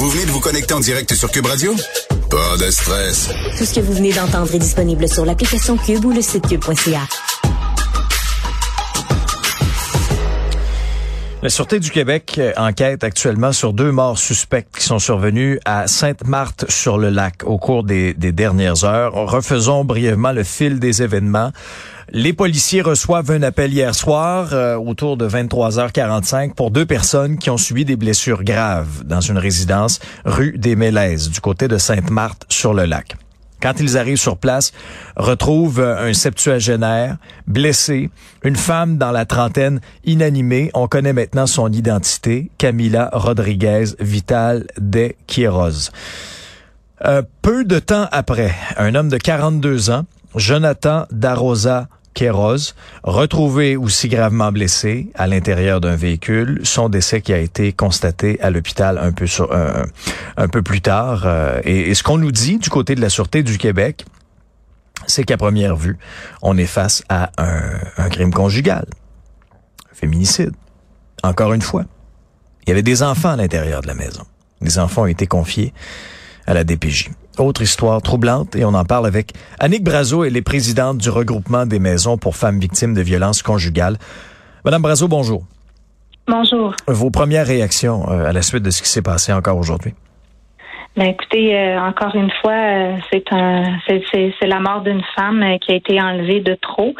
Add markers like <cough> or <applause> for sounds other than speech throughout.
Vous venez de vous connecter en direct sur Cube Radio? Pas de stress. Tout ce que vous venez d'entendre est disponible sur l'application Cube ou le site cube.ca. La Sûreté du Québec euh, enquête actuellement sur deux morts suspectes qui sont survenus à Sainte-Marthe-sur-le-Lac au cours des, dernières heures. Refaisons brièvement le fil des événements. Les policiers reçoivent un appel hier soir euh, autour de 23h45 pour deux personnes qui ont subi des blessures graves dans une résidence rue des Mélèzes du côté de Sainte-Marthe-sur-le-Lac quand ils arrivent sur place, retrouvent euh, un septuagénaire blessé, une femme dans la trentaine inanimée. On connaît maintenant son identité, Camila Rodriguez Vital de Quiroz. Euh, peu de temps après, un homme de 42 ans, Jonathan Darosa Kéros, retrouvé aussi gravement blessé à l'intérieur d'un véhicule. Son décès qui a été constaté à l'hôpital un peu sur, un, peu plus tard. Euh, et, ce qu'on nous dit du côté de la Sûreté du Québec, c'est qu'à première vue, on est face à un, un crime conjugal, féminicide. Encore une fois, il y avait des enfants à l'intérieur de la maison. Les enfants ont été confiés à la DPJ. Autre histoire troublante et on en parle avec Annick Brazo, elle est présidente du regroupement des maisons pour femmes victimes de violences conjugales. Madame Brazo, bonjour. Bonjour. Vos premières réactions euh, à la suite de ce qui s'est passé encore aujourd'hui? Ben écoutez, euh, encore une fois, euh, c'est un, c'est la mort d'une femme qui a été enlevée de trop.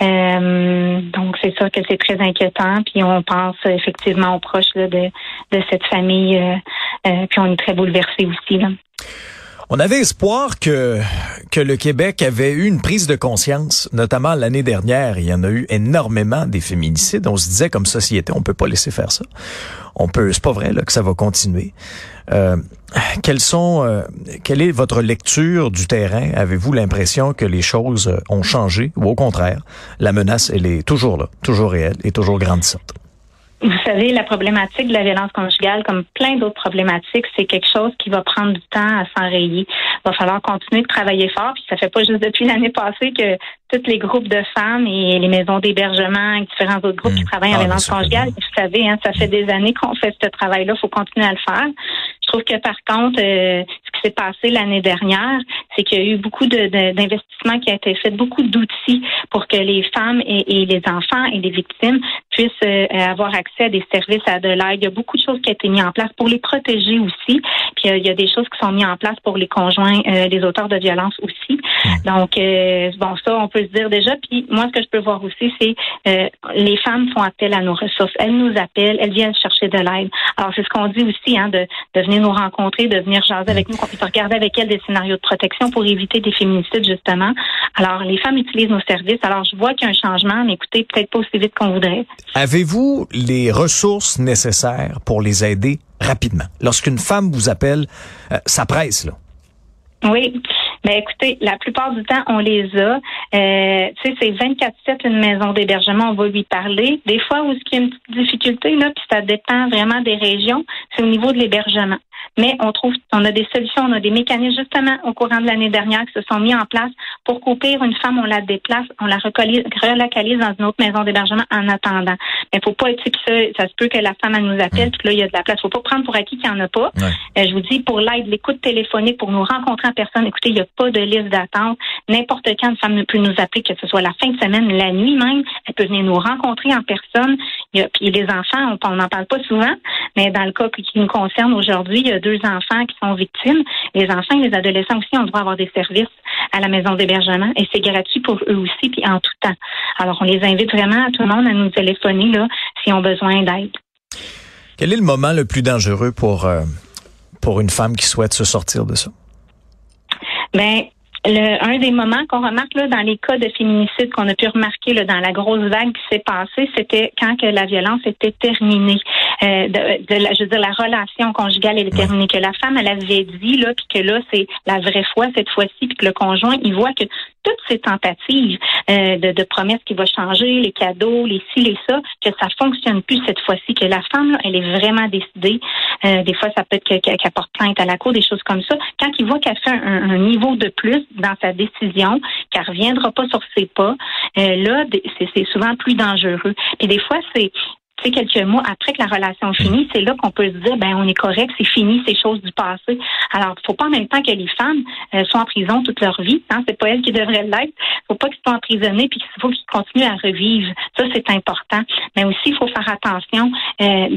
donc c'est sûr que c'est très inquiétant. Puis on pense effectivement aux proches de, de cette famille. puis on est très bouleversés aussi. Là. On avait espoir que, que le Québec avait eu une prise de conscience, notamment l'année dernière. Il y en a eu énormément des féminicides. On se disait comme société, on peut pas laisser faire ça. On peut, c'est pas vrai là, que ça va continuer. Euh, quelles sont, euh, quelle est votre lecture du terrain? Avez-vous l'impression que les choses ont changé? Ou au contraire, la menace elle est toujours là, toujours réelle et toujours grandissante? Vous savez, la problématique de la violence conjugale, comme plein d'autres problématiques, c'est quelque chose qui va prendre du temps à s'enrayer. Il va falloir continuer de travailler fort. Puis ça fait pas juste depuis l'année passée que tous les groupes de femmes et les maisons d'hébergement et différents autres groupes qui mmh. travaillent en ah, violence conjugale, vous savez, hein, ça fait des années qu'on fait ce travail-là. Il faut continuer à le faire. Je trouve que par contre, euh, ce qui s'est passé l'année dernière, c'est qu'il y a eu beaucoup d'investissements qui a été fait, beaucoup d'outils pour que les femmes et, les enfants et les victimes puissent euh, avoir accès à des services à de l'aide. Il y a beaucoup de choses qui ont été mises en place pour les protéger aussi. Puis euh, il y a des choses qui sont mises en place pour les conjoints, les auteurs de violence aussi. Donc, bon, ça, on peut se dire déjà. Puis moi, ce que je peux voir aussi, c'est les femmes font appel à nos ressources. Elles nous appellent, elles viennent chercher de l'aide. Alors, c'est ce qu'on dit aussi, hein, de, de venir nous rencontrer, de venir jaser avec nous, qu'on puisse regarder avec elles des scénarios de protection pour éviter des féminicides, justement. Alors, les femmes utilisent nos services. Alors, je vois qu'il y a un changement, mais écoutez, peut-être pas aussi vite qu'on voudrait. Avez-vous les ressources nécessaires pour les aider rapidement? Lorsqu'une femme vous appelle, euh, ça presse, là. Oui. Ben écoutez, la plupart du temps, on les a. Euh, tu sais, c'est 24-7 une maison d'hébergement, on va lui parler. Des fois, où qui y a une petite difficulté, là, puis ça dépend vraiment des régions, c'est au niveau de l'hébergement. Mais on trouve, on a des solutions, on a des mécanismes justement au courant de l'année dernière qui se sont mis en place pour couper une femme, on la déplace, on la relocalise dans une autre maison d'hébergement en attendant. Mais faut pas être ça, ça se peut que la femme elle nous appelle, puis là il y a de la place. Faut pas prendre pour acquis qu'il n'y en a pas. Euh, je vous dis pour l'aide, l'écoute téléphonique, pour nous rencontrer en personne. Écoutez, il n'y a pas de liste d'attente. N'importe quand une femme peut nous appeler, que ce soit la fin de semaine, la nuit même, elle peut venir nous rencontrer en personne. Puis les enfants, on n'en parle pas souvent, mais dans le cas qui nous concerne aujourd'hui, il y a deux enfants qui sont victimes. Les enfants et les adolescents aussi ont droit à avoir des services à la maison d'hébergement et c'est gratuit pour eux aussi, puis en tout temps. Alors, on les invite vraiment à tout le monde à nous téléphoner là s'ils ont besoin d'aide. Quel est le moment le plus dangereux pour, euh, pour une femme qui souhaite se sortir de ça? Ben, Le, un des moments qu'on remarque là, dans les cas de féminicide qu'on a pu remarquer là, dans la grosse vague qui s'est passée, c'était quand que la violence était terminée. Euh, de, la, je veux dire, la relation conjugale est terminée, que la femme, elle avait dit, là, puis que là, c'est la vraie foi cette fois-ci, puis que le conjoint, il voit que toutes ces tentatives euh, de, de, promesses qui vont changer, les cadeaux, les ci, les ça, que ça fonctionne plus cette fois-ci, que la femme, là, elle est vraiment décidée. Euh, des fois, ça peut être qu'elle porte plainte à la cour, des choses comme ça. Quand il voit qu'elle fait un, un, niveau de plus dans sa décision, qu'elle reviendra pas sur ses pas, euh, là, c'est souvent plus dangereux. Et des fois, c'est quelques mois après que la relation finit, c'est là qu'on peut se dire, ben on est correct, c'est fini, ces choses du passé. Alors, faut pas en même temps que les femmes euh, soient en prison toute leur vie. Hein, c'est pas elles qui devraient l'être. faut pas qu'ils soient emprisonnés puis qu'il faut qu'ils continuent à revivre. Ça, c'est important. Mais aussi, il faut faire attention. Euh,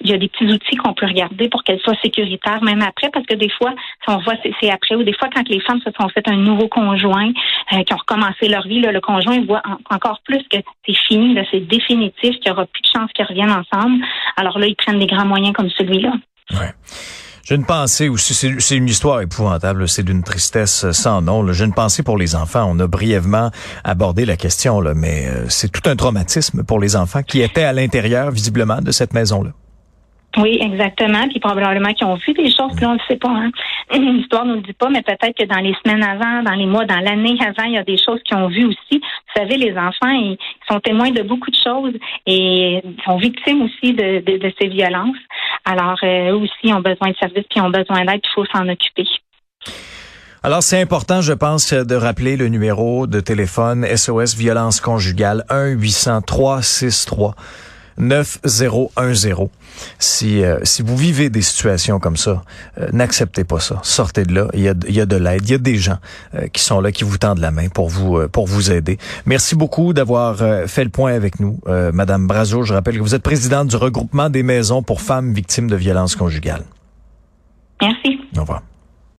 il y a des petits outils qu'on peut regarder pour qu'elles soient sécuritaires même après, parce que des fois, si on voit c'est après ou des fois quand les femmes se sont fait un nouveau conjoint, euh, qui ont recommencé leur vie, là, le conjoint voit encore plus que c'est fini, c'est définitif, qu'il n'y aura plus de chance qu'ils reviennent ensemble. Alors là, ils prennent des grands moyens comme celui-là. Ouais. J'ai une pensée aussi, c'est une histoire épouvantable, c'est d'une tristesse sans nom. J'ai une pensée pour les enfants. On a brièvement abordé la question, mais euh, c'est tout un traumatisme pour les enfants qui étaient à l'intérieur, visiblement, de cette maison-là. Oui, exactement. Puis probablement qu'ils ont vu des choses, puis on ne le sait pas. Hein. <clears throat> L'histoire nous le dit pas, mais peut-être que dans les semaines avant, dans les mois, dans l'année avant, il y a des choses qu'ils ont vues aussi. Vous savez, les enfants, ils sont témoins de beaucoup de choses et sont victimes aussi de, de, ces violences. Alors, euh, eux aussi ont besoin de services, puis ont besoin d'aide, il faut s'en occuper. Alors, c'est important, je pense, de rappeler le numéro de téléphone SOS Violence Conjugale 1-800-363. 9010. Si, euh, si vous vivez des situations comme ça, euh, n'acceptez pas ça. Sortez de là. Il y a, il y a de l'aide. Il y a des gens euh, qui sont là, qui vous tendent la main pour vous, pour vous aider. Merci beaucoup d'avoir fait le point avec nous, Madame Brazo. Je rappelle que vous êtes présidente du regroupement des maisons pour femmes victimes de violences conjugales. Merci. Au revoir.